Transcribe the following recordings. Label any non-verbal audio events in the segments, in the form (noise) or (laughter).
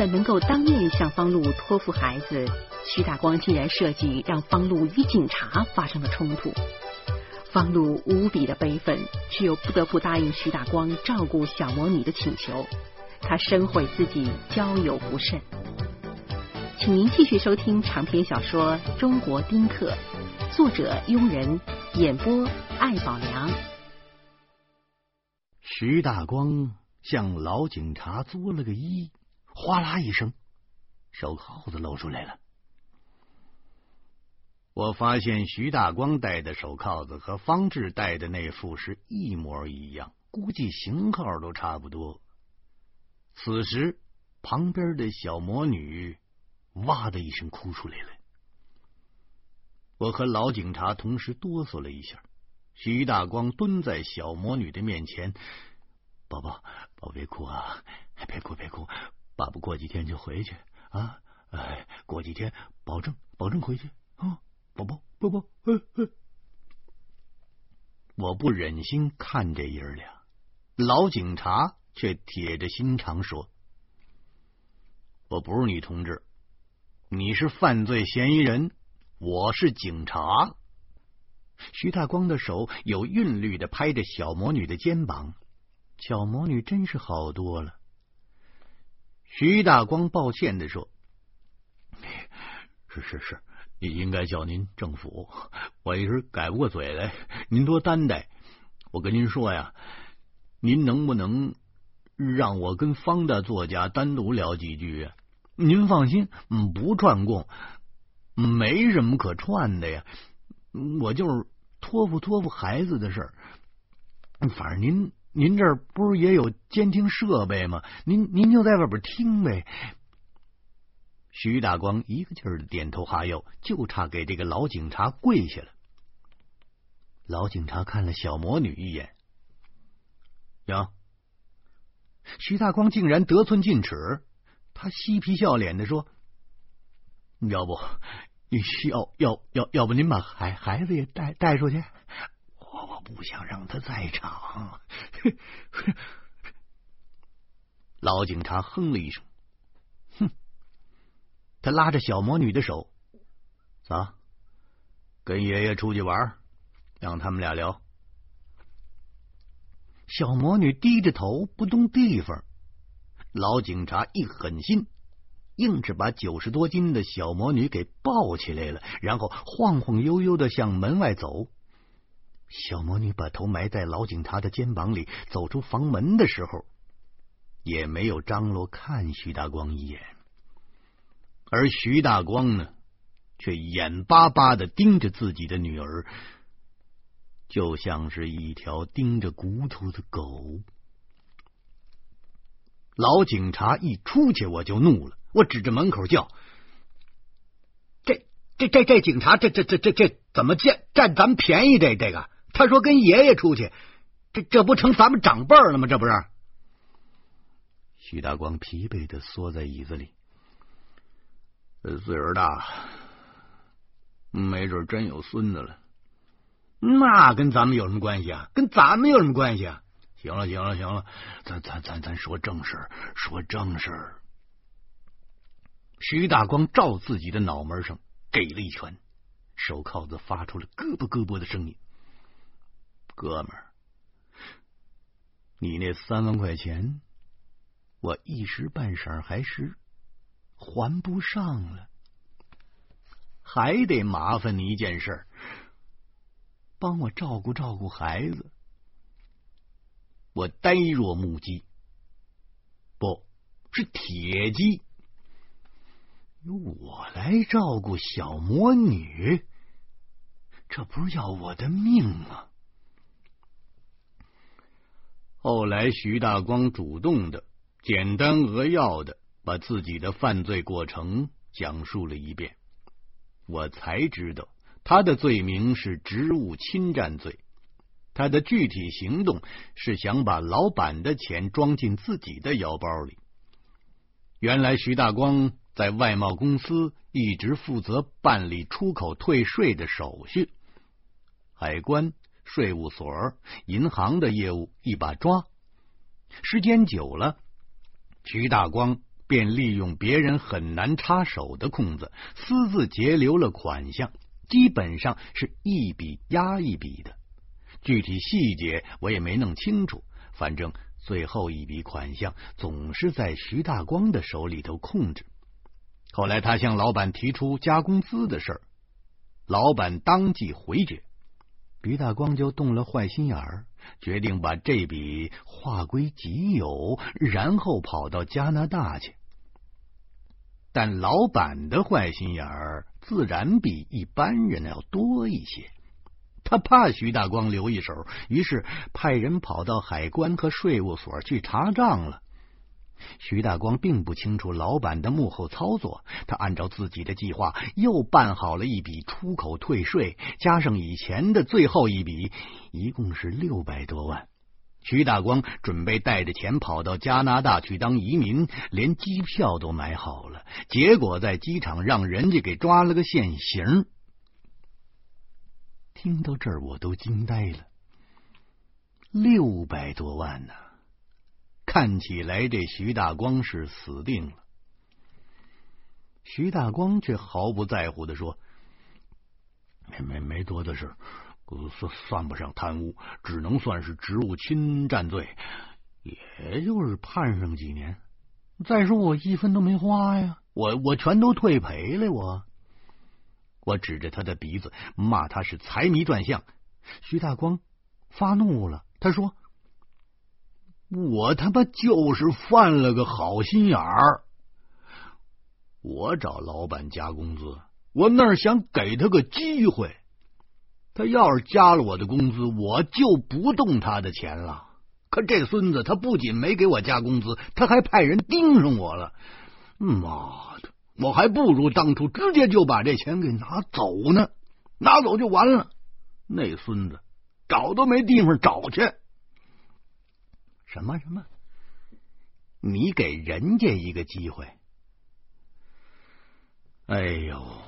了能够当面向方露托付孩子，徐大光竟然设计让方露与警察发生了冲突。方露无比的悲愤，却又不得不答应徐大光照顾小魔女的请求。他深悔自己交友不慎。请您继续收听长篇小说《中国丁克》，作者庸人，演播艾宝良。徐大光向老警察作了个揖，哗啦一声，手铐子露出来了。我发现徐大光戴的手铐子和方志戴的那副是一模一样，估计型号都差不多。此时，旁边的小魔女。哇的一声哭出来了，我和老警察同时哆嗦了一下。徐大光蹲在小魔女的面前：“宝宝，宝别哭啊，别哭别哭，爸爸过几天就回去啊，哎，过几天保证保证回去啊，宝宝宝宝。”我不忍心看这爷儿俩，老警察却铁着心肠说：“我不是女同志。”你是犯罪嫌疑人，我是警察。徐大光的手有韵律的拍着小魔女的肩膀，小魔女真是好多了。徐大光抱歉的说：“是是是，你应该叫您政府，我一时改不过嘴来，您多担待。我跟您说呀，您能不能让我跟方大作家单独聊几句啊？”您放心，不串供，没什么可串的呀。我就是托付托付孩子的事儿。反正您您这儿不是也有监听设备吗？您您就在外边听呗。徐大光一个劲儿的点头哈腰，就差给这个老警察跪下了。老警察看了小魔女一眼，呀，徐大光竟然得寸进尺。他嬉皮笑脸的说：“要不，要要要要不您把孩孩子也带带出去？我不想让他在场。”老警察哼了一声，哼，他拉着小魔女的手，走，跟爷爷出去玩，让他们俩聊。小魔女低着头不动地方。老警察一狠心，硬是把九十多斤的小魔女给抱起来了，然后晃晃悠悠的向门外走。小魔女把头埋在老警察的肩膀里，走出房门的时候，也没有张罗看徐大光一眼。而徐大光呢，却眼巴巴的盯着自己的女儿，就像是一条盯着骨头的狗。老警察一出去，我就怒了，我指着门口叫：“这、这、这、这警察，这、这、这、这、这怎么占占咱便宜？这、这个，他说跟爷爷出去，这、这不成咱们长辈了吗？这不是？”徐大光疲惫的缩在椅子里，岁数大，没准真有孙子了。那跟咱们有什么关系啊？跟咱们有什么关系啊？行了，行了，行了，咱咱咱咱说正事儿，说正事儿。徐大光照自己的脑门上给了一拳，手铐子发出了咯啵咯啵的声音。哥们儿，你那三万块钱，我一时半晌还是还不上了，还得麻烦你一件事，帮我照顾照顾孩子。我呆若木鸡，不是铁鸡。由我来照顾小魔女，这不是要我的命吗？后来，徐大光主动的、简单扼要的把自己的犯罪过程讲述了一遍，我才知道他的罪名是职务侵占罪。他的具体行动是想把老板的钱装进自己的腰包里。原来徐大光在外贸公司一直负责办理出口退税的手续，海关、税务所、银行的业务一把抓。时间久了，徐大光便利用别人很难插手的空子，私自截留了款项，基本上是一笔压一笔的。具体细节我也没弄清楚，反正最后一笔款项总是在徐大光的手里头控制。后来他向老板提出加工资的事儿，老板当即回绝，徐大光就动了坏心眼儿。决定把这笔划归己有，然后跑到加拿大去。但老板的坏心眼儿自然比一般人要多一些，他怕徐大光留一手，于是派人跑到海关和税务所去查账了。徐大光并不清楚老板的幕后操作，他按照自己的计划又办好了一笔出口退税，加上以前的最后一笔，一共是六百多万。徐大光准备带着钱跑到加拿大去当移民，连机票都买好了，结果在机场让人家给抓了个现行。听到这儿，我都惊呆了，六百多万呢！看起来这徐大光是死定了。徐大光却毫不在乎的说：“没没没多的事，算算不上贪污，只能算是职务侵占罪，也就是判上几年。再说我一分都没花呀，我我全都退赔了。我我指着他的鼻子骂他是财迷转向。徐大光发怒了，他说。”我他妈就是犯了个好心眼儿，我找老板加工资，我那想给他个机会，他要是加了我的工资，我就不动他的钱了。可这孙子他不仅没给我加工资，他还派人盯上我了。妈的，我还不如当初直接就把这钱给拿走呢，拿走就完了。那孙子找都没地方找去。什么什么？你给人家一个机会？哎呦，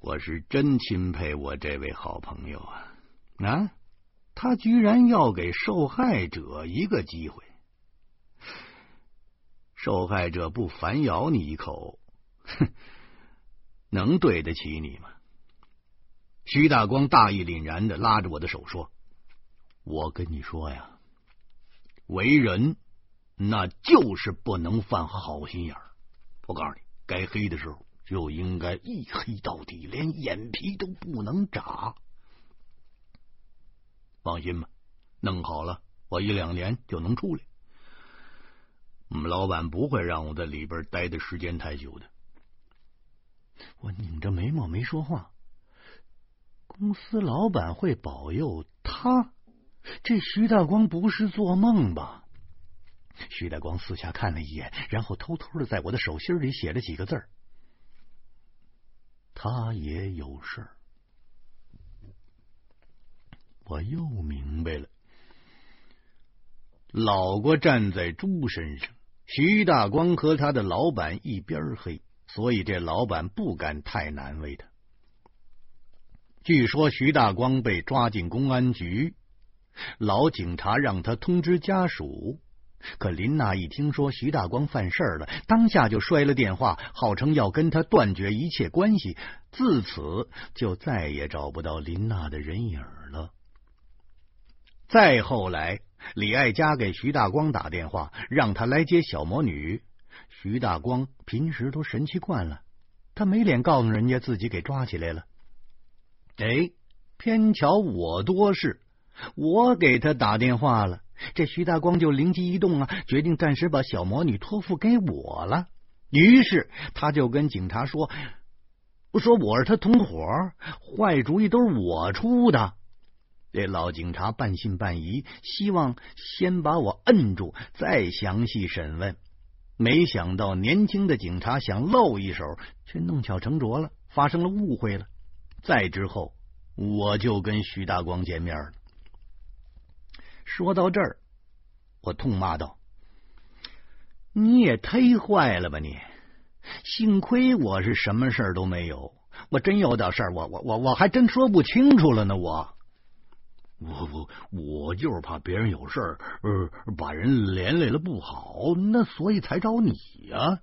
我是真钦佩我这位好朋友啊！啊，他居然要给受害者一个机会，受害者不反咬你一口，哼，能对得起你吗？徐大光大义凛然的拉着我的手说：“我跟你说呀。”为人，那就是不能犯好心眼儿。我告诉你，该黑的时候就应该一黑到底，连眼皮都不能眨。放心吧，弄好了，我一两年就能出来。我们老板不会让我在里边待的时间太久的。我拧着眉毛没说话。公司老板会保佑他？这徐大光不是做梦吧？徐大光四下看了一眼，然后偷偷的在我的手心里写了几个字儿：“他也有事儿。”我又明白了，老郭站在猪身上，徐大光和他的老板一边黑，所以这老板不敢太难为他。据说徐大光被抓进公安局。老警察让他通知家属，可林娜一听说徐大光犯事儿了，当下就摔了电话，号称要跟他断绝一切关系。自此就再也找不到林娜的人影了。再后来，李爱佳给徐大光打电话，让他来接小魔女。徐大光平时都神气惯了，他没脸告诉人家自己给抓起来了。哎，偏巧我多事。我给他打电话了，这徐大光就灵机一动啊，决定暂时把小魔女托付给我了。于是他就跟警察说：“说我是他同伙，坏主意都是我出的。”这老警察半信半疑，希望先把我摁住，再详细审问。没想到年轻的警察想露一手，却弄巧成拙了，发生了误会了。再之后，我就跟徐大光见面了。说到这儿，我痛骂道：“你也忒坏了吧你！幸亏我是什么事儿都没有，我真有点事儿，我我我我还真说不清楚了呢。我我我我就是怕别人有事儿，呃，把人连累了不好，那所以才找你呀。”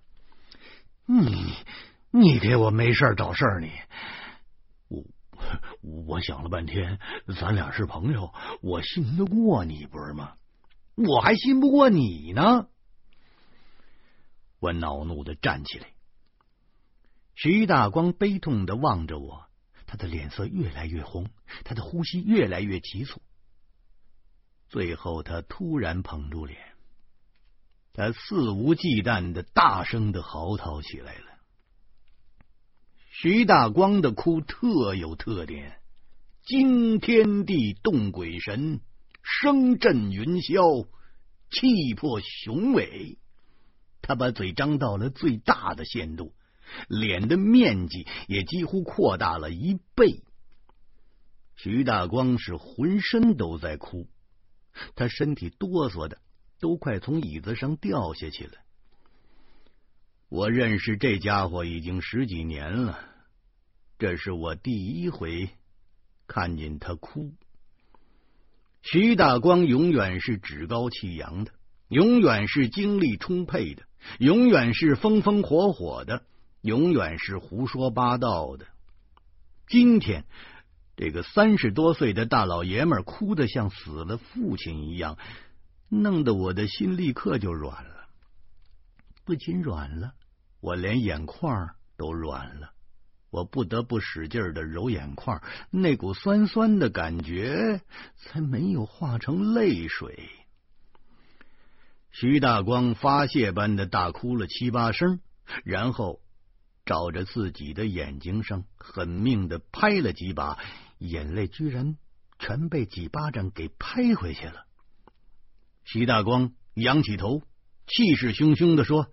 你你给我没事找事儿，你 (laughs) 我想了半天，咱俩是朋友，我信得过你不是吗？我还信不过你呢！我恼怒的站起来。徐大光悲痛的望着我，他的脸色越来越红，他的呼吸越来越急促。最后，他突然捧住脸，他肆无忌惮的大声的嚎啕起来了。徐大光的哭特有特点，惊天地，动鬼神，声震云霄，气魄雄伟。他把嘴张到了最大的限度，脸的面积也几乎扩大了一倍。徐大光是浑身都在哭。他身体哆嗦的，都快从椅子上掉下去了。我认识这家伙已经十几年了，这是我第一回看见他哭。徐大光永远是趾高气扬的，永远是精力充沛的，永远是风风火火的，永远是胡说八道的。今天。这个三十多岁的大老爷们哭得像死了父亲一样，弄得我的心立刻就软了。不仅软了，我连眼眶都软了。我不得不使劲的揉眼眶，那股酸酸的感觉才没有化成泪水。徐大光发泄般的大哭了七八声，然后照着自己的眼睛上狠命的拍了几把。眼泪居然全被几巴掌给拍回去了。徐大光仰起头，气势汹汹的说：“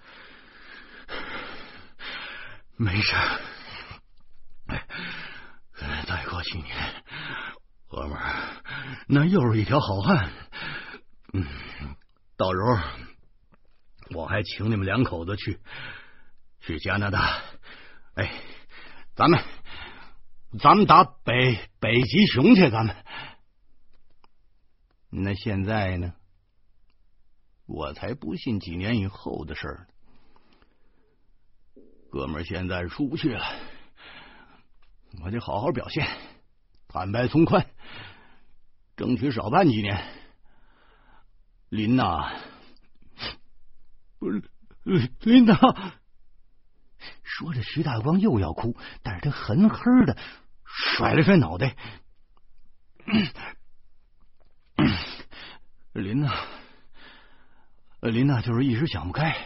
没事，再过几年，哥们儿，那又是一条好汉。嗯，到时候我还请你们两口子去去加拿大。哎，咱们。”咱们打北北极熊去，咱们。那现在呢？我才不信几年以后的事儿。哥们儿，现在出不去了，我得好好表现，坦白从宽，争取少办几年。林娜，不是林娜。说着，徐大光又要哭，但是他狠狠的。甩了甩脑袋，(coughs) 林娜，林娜就是一时想不开，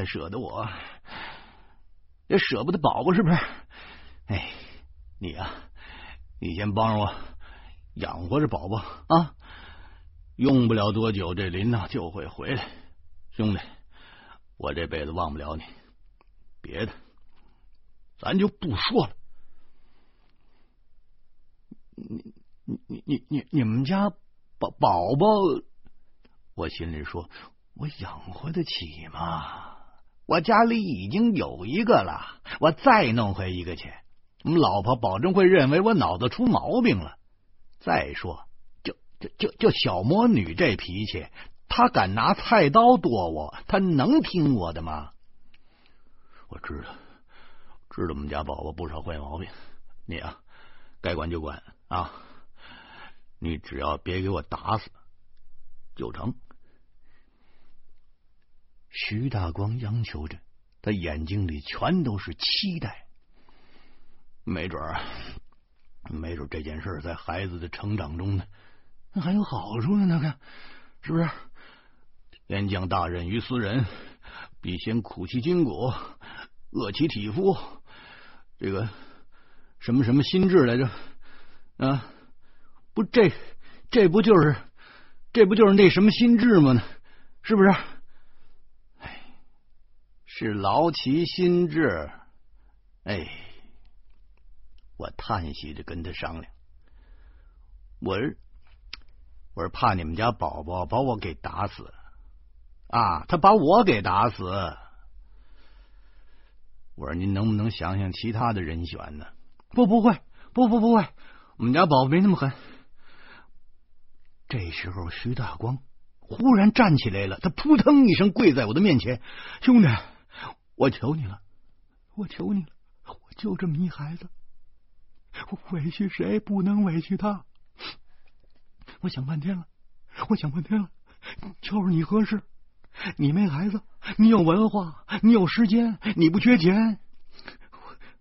还舍得我，也舍不得宝宝，是不是？哎，你呀，你先帮着我养活着宝宝啊！用不了多久，这林娜就会回来。兄弟，我这辈子忘不了你，别的。咱就不说了。你你你你你你们家宝宝宝，我心里说，我养活得起吗？我家里已经有一个了，我再弄回一个去，我们老婆保证会认为我脑子出毛病了。再说，就就就就小魔女这脾气，她敢拿菜刀剁我，她能听我的吗？我知道。知道我们家宝宝不少坏毛病，你啊，该管就管啊，你只要别给我打死就成。徐大光央求着，他眼睛里全都是期待。没准儿，没准这件事在孩子的成长中呢，那还有好处呢。那个是不是？天降大任于斯人，必先苦其筋骨，饿其体肤。这个什么什么心智来着？啊，不，这这不就是这不就是那什么心智吗？是不是？是劳其心智。哎，我叹息着跟他商量，我是我是怕你们家宝宝把我给打死啊，他把我给打死。我说：“您能不能想想其他的人选呢？”不，不会，不不不会，我们家宝宝没那么狠。这时候，徐大光忽然站起来了，他扑腾一声跪在我的面前：“兄弟，我求你了，我求你了，我就这么一孩子，我委屈谁不能委屈他？我想半天了，我想半天了，就是你合适。你没孩子，你有文化，你有时间，你不缺钱。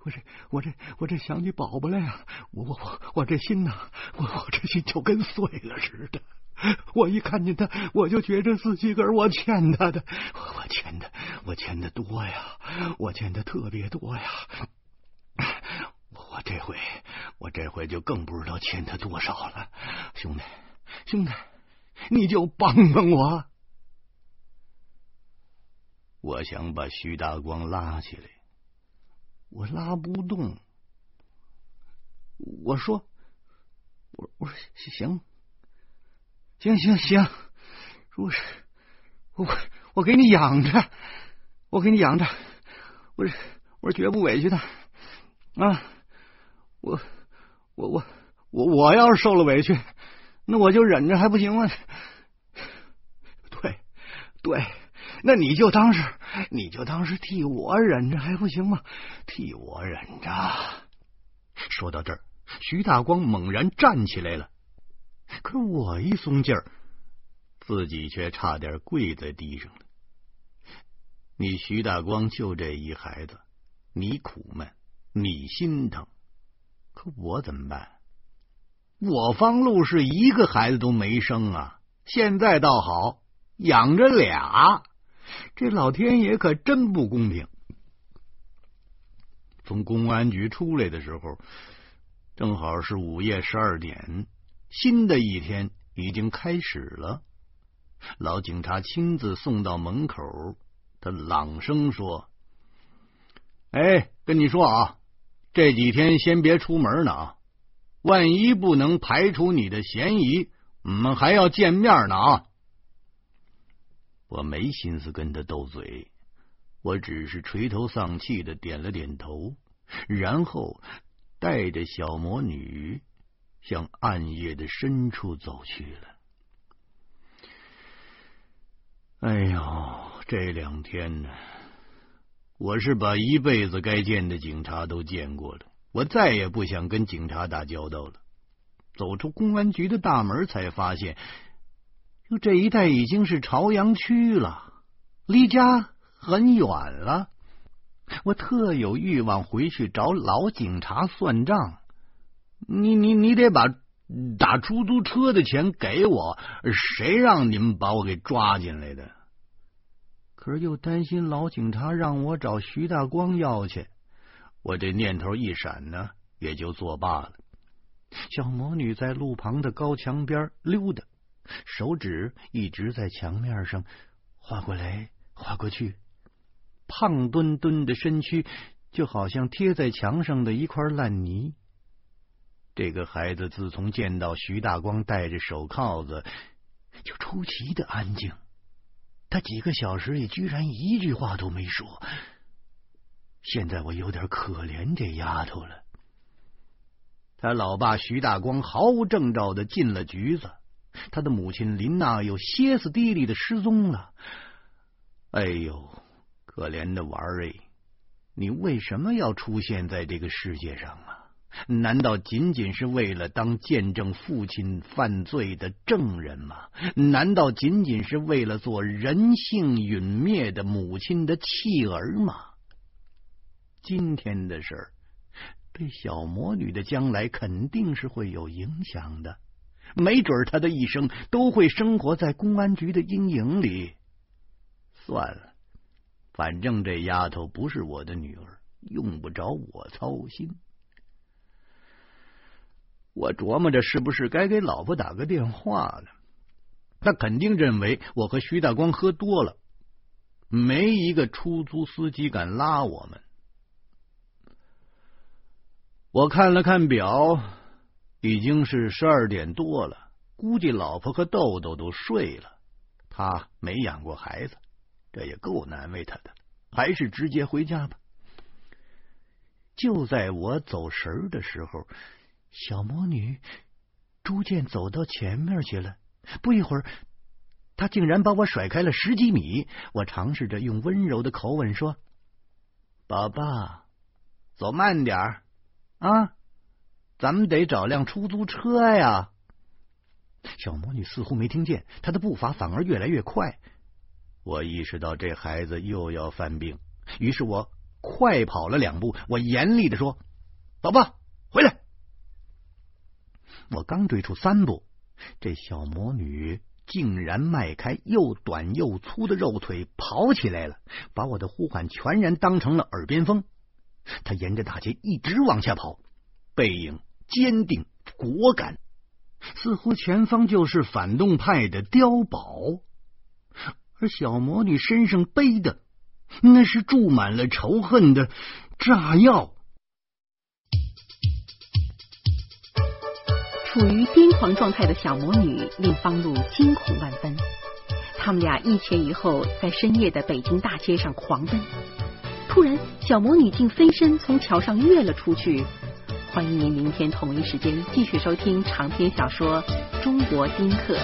我这我这我这想起宝宝来呀，我我我我这心呐，我我这心就跟碎了似的。(laughs) 我一看见他，我就觉着自己个我欠他的，(laughs) 我欠的我欠的多呀，我欠的特别多呀。(coughs) 我这回我这回就更不知道欠他多少了，兄弟兄弟，你就帮帮我。我想把徐大光拉起来，我拉不动。我说，我我说行。行行行，不是我我给你养着，我给你养着，我我是绝不委屈他啊！我我我我我要是受了委屈，那我就忍着还不行吗？对对，那你就当是你就当是替我忍着还不行吗？替我忍着。说到这儿，徐大光猛然站起来了。(laughs) 可我一松劲儿，自己却差点跪在地上了。你徐大光就这一孩子，你苦闷，你心疼，可我怎么办？我方路是一个孩子都没生啊，现在倒好，养着俩，这老天爷可真不公平。从公安局出来的时候，正好是午夜十二点。新的一天已经开始了，老警察亲自送到门口，他朗声说：“哎，跟你说啊，这几天先别出门呢啊，万一不能排除你的嫌疑，我们还要见面呢啊！”我没心思跟他斗嘴，我只是垂头丧气的点了点头，然后带着小魔女。向暗夜的深处走去了。哎呦，这两天呢，我是把一辈子该见的警察都见过了，我再也不想跟警察打交道了。走出公安局的大门，才发现，这一带已经是朝阳区了，离家很远了。我特有欲望回去找老警察算账。你你你得把打出租车的钱给我，谁让你们把我给抓进来的？可是又担心老警察让我找徐大光要去，我这念头一闪呢，也就作罢了。小魔女在路旁的高墙边溜达，手指一直在墙面上划过来划过去，胖墩墩的身躯就好像贴在墙上的一块烂泥。这个孩子自从见到徐大光戴着手铐子，就出奇的安静。他几个小时里居然一句话都没说。现在我有点可怜这丫头了。他老爸徐大光毫无征兆的进了局子，他的母亲林娜又歇斯底里的失踪了。哎呦，可怜的娃儿哎，你为什么要出现在这个世界上啊？难道仅仅是为了当见证父亲犯罪的证人吗？难道仅仅是为了做人性陨灭的母亲的弃儿吗？今天的事儿对小魔女的将来肯定是会有影响的，没准儿她的一生都会生活在公安局的阴影里。算了，反正这丫头不是我的女儿，用不着我操心。我琢磨着是不是该给老婆打个电话了。他肯定认为我和徐大光喝多了，没一个出租司机敢拉我们。我看了看表，已经是十二点多了，估计老婆和豆豆都睡了。他没养过孩子，这也够难为他的，还是直接回家吧。就在我走神的时候。小魔女逐渐走到前面去了，不一会儿，她竟然把我甩开了十几米。我尝试着用温柔的口吻说：“宝宝，走慢点儿啊！咱们得找辆出租车呀。小魔女似乎没听见，她的步伐反而越来越快。我意识到这孩子又要犯病，于是我快跑了两步，我严厉的说：“宝宝，！”我刚追出三步，这小魔女竟然迈开又短又粗的肉腿跑起来了，把我的呼喊全然当成了耳边风。她沿着大街一直往下跑，背影坚定果敢。似乎前方就是反动派的碉堡，而小魔女身上背的那是注满了仇恨的炸药。处于癫狂状态的小魔女令方路惊恐万分。他们俩一前一后在深夜的北京大街上狂奔，突然，小魔女竟飞身从桥上跃了出去。欢迎您明天同一时间继续收听长篇小说《中国丁克》。